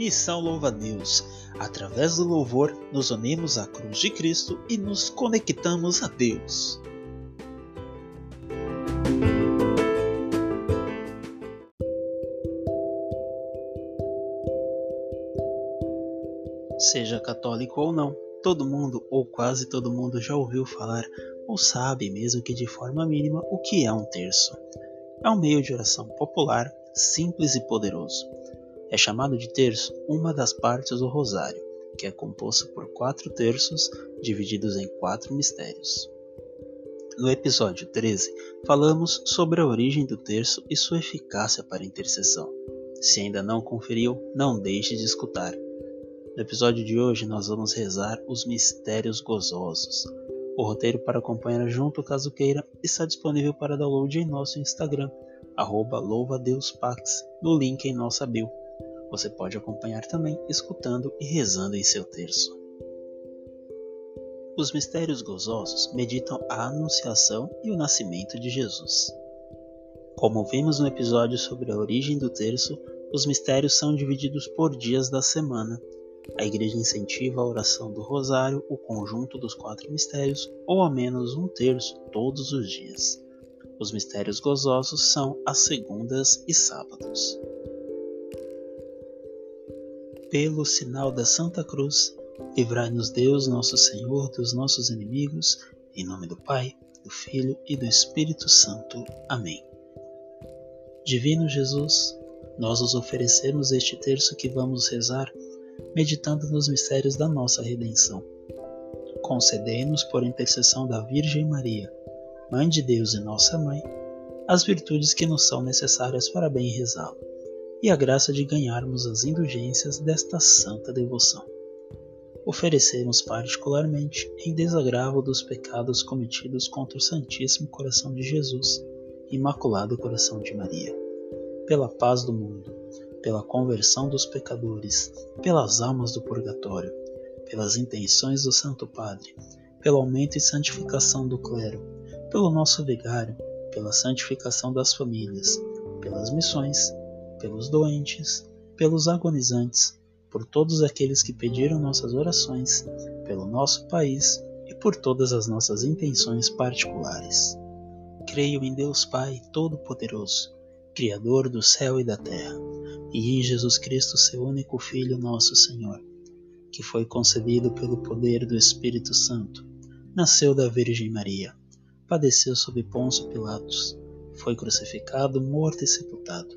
Missão Louva a Deus. Através do louvor, nos unimos à cruz de Cristo e nos conectamos a Deus. Seja católico ou não, todo mundo ou quase todo mundo já ouviu falar ou sabe, mesmo que de forma mínima, o que é um terço. É um meio de oração popular, simples e poderoso. É chamado de terço uma das partes do rosário, que é composto por quatro terços divididos em quatro mistérios. No episódio 13, falamos sobre a origem do terço e sua eficácia para intercessão. Se ainda não conferiu, não deixe de escutar. No episódio de hoje, nós vamos rezar os mistérios gozosos, o roteiro para acompanhar junto caso queira está disponível para download em nosso Instagram, louvadeuspax, no link em nossa bio. Você pode acompanhar também escutando e rezando em seu terço. Os mistérios gozosos meditam a anunciação e o nascimento de Jesus. Como vimos no episódio sobre a origem do terço, os mistérios são divididos por dias da semana, a Igreja incentiva a oração do Rosário, o conjunto dos quatro mistérios, ou ao menos um terço todos os dias. Os mistérios gozosos são as segundas e sábados. Pelo sinal da Santa Cruz, livrai-nos Deus, nosso Senhor, dos nossos inimigos, em nome do Pai, do Filho e do Espírito Santo. Amém. Divino Jesus, nós os oferecemos este terço que vamos rezar meditando nos mistérios da nossa redenção. Concedei-nos, por intercessão da Virgem Maria, Mãe de Deus e nossa Mãe, as virtudes que nos são necessárias para bem rezá-lo, e a graça de ganharmos as indulgências desta santa devoção. Oferecemos particularmente em desagravo dos pecados cometidos contra o Santíssimo Coração de Jesus, Imaculado Coração de Maria, pela paz do mundo pela conversão dos pecadores, pelas almas do purgatório, pelas intenções do Santo Padre, pelo aumento e santificação do clero, pelo nosso vigário, pela santificação das famílias, pelas missões, pelos doentes, pelos agonizantes, por todos aqueles que pediram nossas orações, pelo nosso país e por todas as nossas intenções particulares. Creio em Deus Pai Todo-Poderoso, Criador do céu e da terra e em Jesus Cristo, seu único Filho, nosso Senhor, que foi concebido pelo poder do Espírito Santo, nasceu da Virgem Maria, padeceu sob Pôncio Pilatos, foi crucificado, morto e sepultado,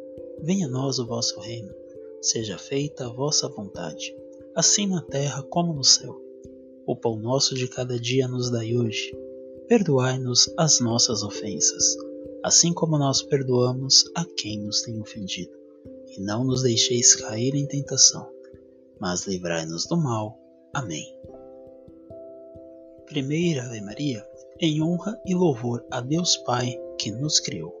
Venha a nós o vosso reino. Seja feita a vossa vontade, assim na terra como no céu. O pão nosso de cada dia nos dai hoje. Perdoai-nos as nossas ofensas, assim como nós perdoamos a quem nos tem ofendido e não nos deixeis cair em tentação, mas livrai-nos do mal. Amém. Primeira Ave Maria, em honra e louvor a Deus Pai que nos criou.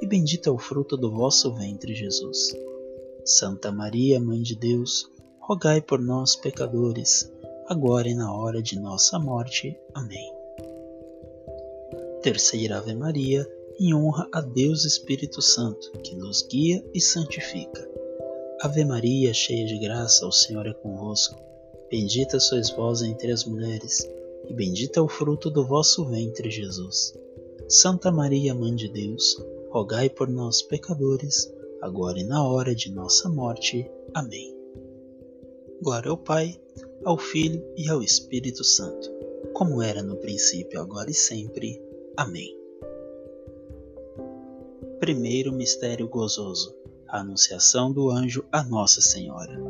e bendito é o fruto do vosso ventre, Jesus. Santa Maria, Mãe de Deus, rogai por nós, pecadores, agora e na hora de nossa morte. Amém. Terceira Ave Maria, em honra a Deus Espírito Santo, que nos guia e santifica. Ave Maria, cheia de graça, o Senhor é convosco. Bendita sois vós entre as mulheres, e bendito é o fruto do vosso ventre, Jesus. Santa Maria, Mãe de Deus, rogai por nós, pecadores, agora e na hora de nossa morte. Amém. Glória ao Pai, ao Filho e ao Espírito Santo, como era no princípio, agora e sempre. Amém. Primeiro mistério gozoso: a anunciação do anjo a Nossa Senhora.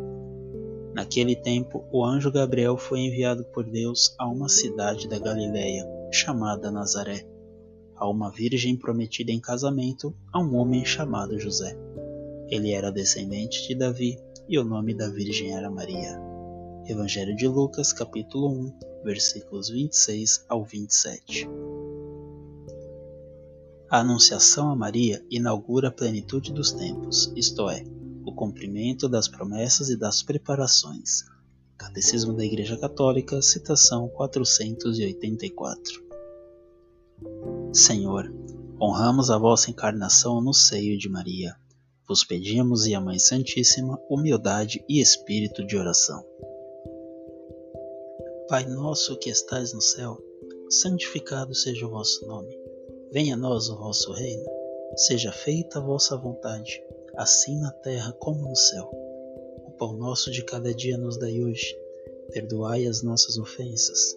Naquele tempo, o anjo Gabriel foi enviado por Deus a uma cidade da Galiléia, chamada Nazaré, a uma virgem prometida em casamento a um homem chamado José. Ele era descendente de Davi e o nome da virgem era Maria. Evangelho de Lucas, capítulo 1, versículos 26 ao 27. A Anunciação a Maria inaugura a plenitude dos tempos, isto é, o cumprimento das promessas e das preparações. Catecismo da Igreja Católica, citação 484. Senhor, honramos a vossa encarnação no seio de Maria. Vos pedimos, e a Mãe Santíssima, humildade e espírito de oração. Pai nosso que estais no céu, santificado seja o vosso nome. Venha a nós o vosso reino. Seja feita a vossa vontade, assim na terra como no céu. O pão nosso de cada dia nos dai hoje. Perdoai as nossas ofensas,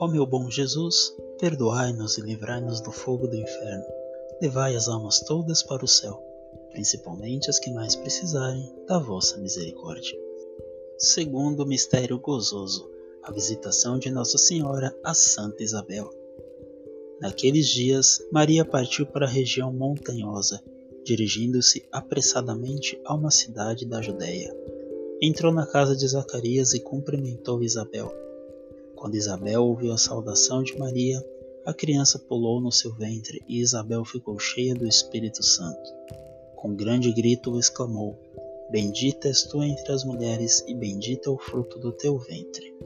Ó meu bom Jesus, perdoai-nos e livrai-nos do fogo do inferno. Levai as almas todas para o céu, principalmente as que mais precisarem da vossa misericórdia. Segundo mistério gozoso, a visitação de Nossa Senhora a Santa Isabel. Naqueles dias, Maria partiu para a região montanhosa dirigindo-se apressadamente a uma cidade da Judéia. Entrou na casa de Zacarias e cumprimentou Isabel. Quando Isabel ouviu a saudação de Maria, a criança pulou no seu ventre e Isabel ficou cheia do Espírito Santo. Com grande grito exclamou: Bendita és tu entre as mulheres e bendito é o fruto do teu ventre.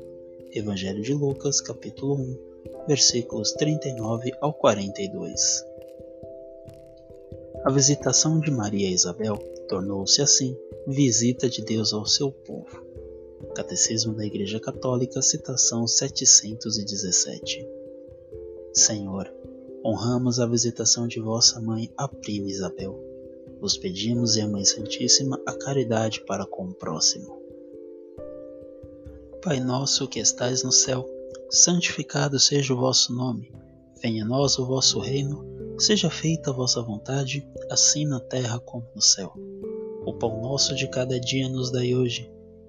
Evangelho de Lucas, capítulo 1, versículos 39 ao 42. A visitação de Maria a Isabel tornou-se assim visita de Deus ao seu povo. Catecismo da Igreja Católica, citação 717. Senhor, honramos a visitação de vossa mãe, a prima Isabel. Vos pedimos Mãe Santíssima a caridade para com o próximo. Pai nosso que estais no céu, santificado seja o vosso nome. Venha a nós o vosso reino, seja feita a vossa vontade, assim na terra como no céu. O pão nosso de cada dia nos dai hoje.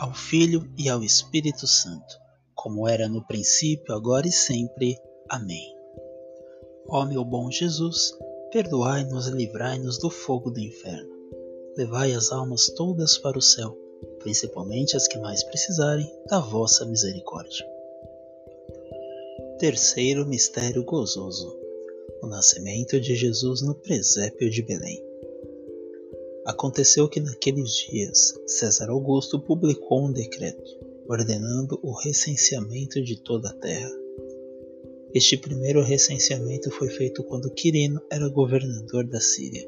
ao Filho e ao Espírito Santo, como era no princípio, agora e sempre. Amém. Ó meu bom Jesus, perdoai-nos e livrai-nos do fogo do inferno. Levai as almas todas para o céu principalmente as que mais precisarem da vossa misericórdia. Terceiro mistério gozoso: o nascimento de Jesus no presépio de Belém. Aconteceu que naqueles dias César Augusto publicou um decreto, ordenando o recenseamento de toda a terra. Este primeiro recenseamento foi feito quando Quirino era governador da Síria.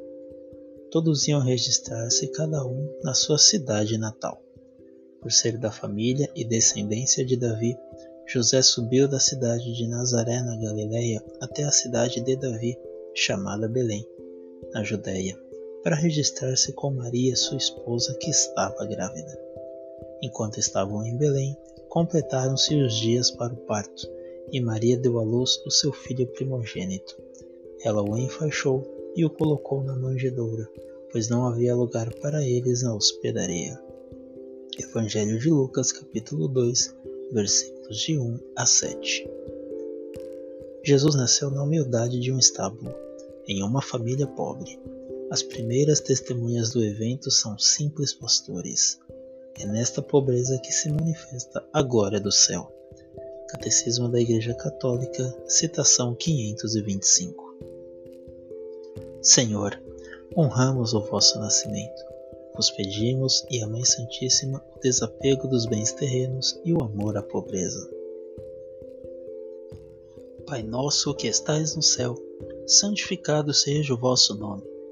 Todos iam registrar-se cada um na sua cidade natal. Por ser da família e descendência de Davi, José subiu da cidade de Nazaré na Galiléia até a cidade de Davi, chamada Belém, na Judéia, para registrar-se com Maria, sua esposa, que estava grávida. Enquanto estavam em Belém, completaram-se os dias para o parto e Maria deu à luz o seu filho primogênito. Ela o enfaixou e o colocou na manjedoura, pois não havia lugar para eles na hospedaria. Evangelho de Lucas, capítulo 2, versículos de 1 a 7. Jesus nasceu na humildade de um estábulo, em uma família pobre. As primeiras testemunhas do evento são simples pastores. É nesta pobreza que se manifesta a glória do céu. Catecismo da Igreja Católica, citação 525. Senhor, honramos o vosso nascimento. Vos pedimos, e a Mãe Santíssima, o desapego dos bens terrenos e o amor à pobreza. Pai nosso que estais no céu, santificado seja o vosso nome.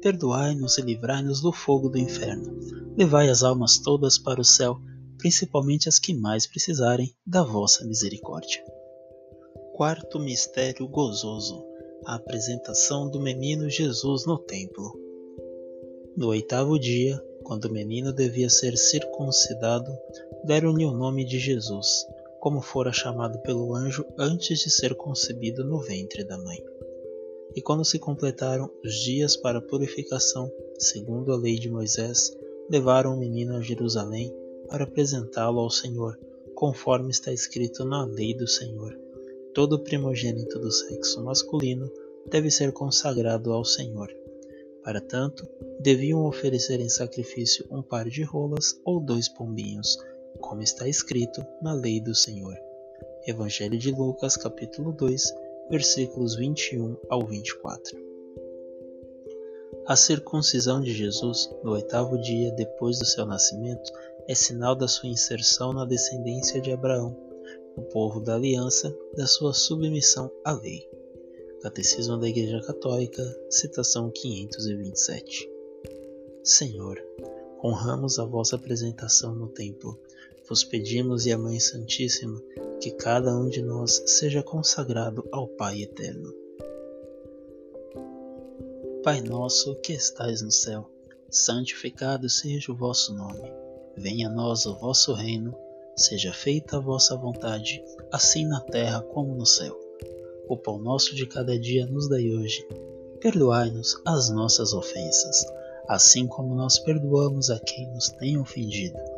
perdoai-nos e livrai-nos do fogo do inferno. Levai as almas todas para o céu, principalmente as que mais precisarem da vossa misericórdia. Quarto mistério gozoso: a apresentação do menino Jesus no templo. No oitavo dia, quando o menino devia ser circuncidado, deram-lhe o nome de Jesus, como fora chamado pelo anjo antes de ser concebido no ventre da mãe. E quando se completaram os dias para purificação, segundo a lei de Moisés, levaram o menino a Jerusalém para apresentá-lo ao Senhor, conforme está escrito na lei do Senhor. Todo primogênito do sexo masculino deve ser consagrado ao Senhor. Para tanto, deviam oferecer em sacrifício um par de rolas ou dois pombinhos, como está escrito na lei do Senhor. Evangelho de Lucas, capítulo 2, versículos 21 ao 24. A circuncisão de Jesus, no oitavo dia depois do seu nascimento, é sinal da sua inserção na descendência de Abraão, o povo da aliança, da sua submissão à lei. Catecismo da Igreja Católica, citação 527. Senhor, honramos a vossa apresentação no templo. Vos pedimos e a Mãe Santíssima que cada um de nós seja consagrado ao Pai Eterno. Pai nosso que estais no céu, santificado seja o vosso nome. Venha a nós o vosso reino, seja feita a vossa vontade, assim na terra como no céu. O pão nosso de cada dia nos dai hoje. Perdoai-nos as nossas ofensas, assim como nós perdoamos a quem nos tem ofendido.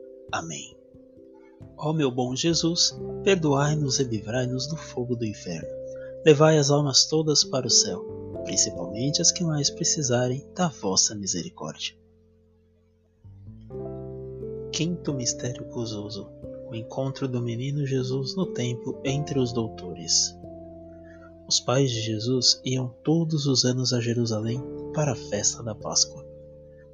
Amém. Ó meu bom Jesus, perdoai-nos e livrai-nos do fogo do inferno. Levai as almas todas para o céu, principalmente as que mais precisarem da vossa misericórdia. Quinto mistério gozoso: o encontro do menino Jesus no templo entre os doutores. Os pais de Jesus iam todos os anos a Jerusalém para a festa da Páscoa.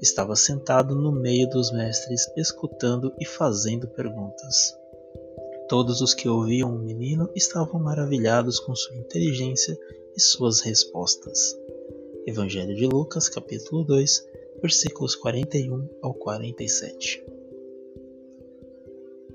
Estava sentado no meio dos mestres, escutando e fazendo perguntas. Todos os que ouviam o menino estavam maravilhados com sua inteligência e suas respostas. Evangelho de Lucas, capítulo 2, versículos 41 ao 47.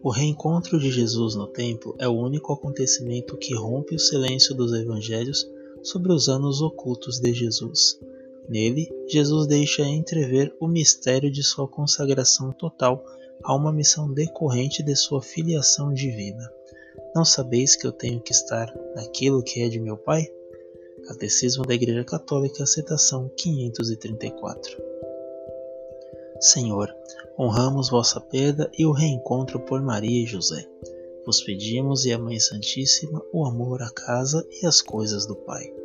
O reencontro de Jesus no templo é o único acontecimento que rompe o silêncio dos evangelhos sobre os anos ocultos de Jesus. Nele, Jesus deixa entrever o mistério de sua consagração total a uma missão decorrente de sua filiação divina. Não sabeis que eu tenho que estar naquilo que é de meu Pai? Catecismo da Igreja Católica, citação 534. Senhor, honramos vossa perda e o reencontro por Maria e José. Vos pedimos e a Mãe Santíssima o amor à casa e às coisas do Pai.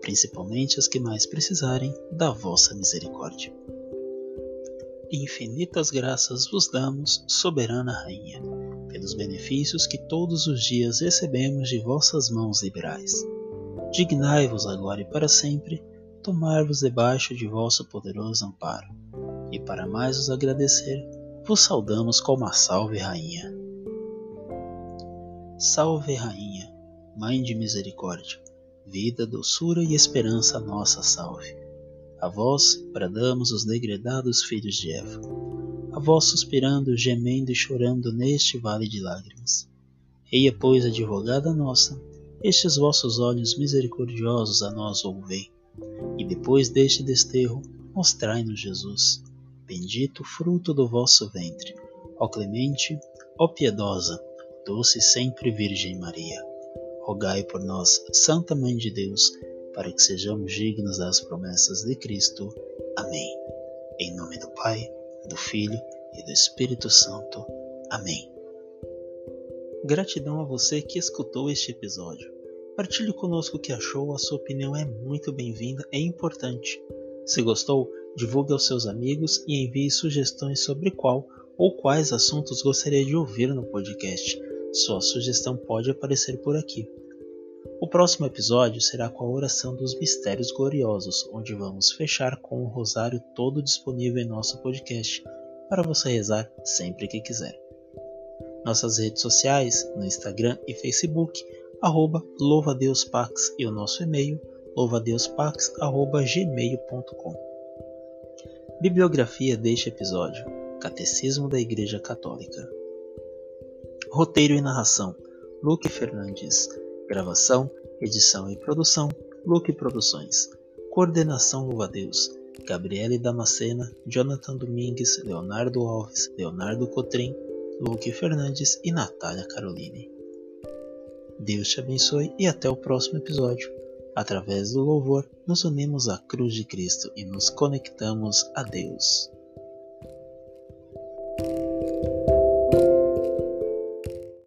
principalmente as que mais precisarem da vossa misericórdia. Infinitas graças vos damos, soberana Rainha, pelos benefícios que todos os dias recebemos de vossas mãos liberais. Dignai-vos agora e para sempre tomar-vos debaixo de vosso poderoso amparo, e para mais os agradecer, vos saudamos como a Salve Rainha. Salve Rainha, Mãe de Misericórdia vida, doçura e esperança nossa salve. A vós bradamos os degredados filhos de Eva. A vós suspirando, gemendo e chorando neste vale de lágrimas. Eia, pois, advogada nossa, estes vossos olhos misericordiosos a nós ouvei. E depois deste desterro, mostrai-nos Jesus, bendito fruto do vosso ventre. Ó clemente, ó piedosa, doce sempre Virgem Maria rogai por nós, Santa Mãe de Deus, para que sejamos dignos das promessas de Cristo. Amém. Em nome do Pai, do Filho e do Espírito Santo. Amém. Gratidão a você que escutou este episódio. Partilhe conosco o que achou, a sua opinião é muito bem-vinda e importante. Se gostou, divulgue aos seus amigos e envie sugestões sobre qual ou quais assuntos gostaria de ouvir no podcast sua sugestão pode aparecer por aqui. O próximo episódio será com a oração dos mistérios gloriosos, onde vamos fechar com o rosário todo disponível em nosso podcast para você rezar sempre que quiser. Nossas redes sociais, no Instagram e Facebook, louvadeuspax e o nosso e-mail louvadeuspax.gmail.com Bibliografia deste episódio Catecismo da Igreja Católica Roteiro e narração: Luke Fernandes. Gravação, edição e produção: Luke Produções. Coordenação Louva Deus: Gabriele Damascena, Jonathan Domingues, Leonardo Alves, Leonardo Cotrim, Luke Fernandes e Natália Caroline. Deus te abençoe e até o próximo episódio. Através do louvor, nos unimos à cruz de Cristo e nos conectamos a Deus.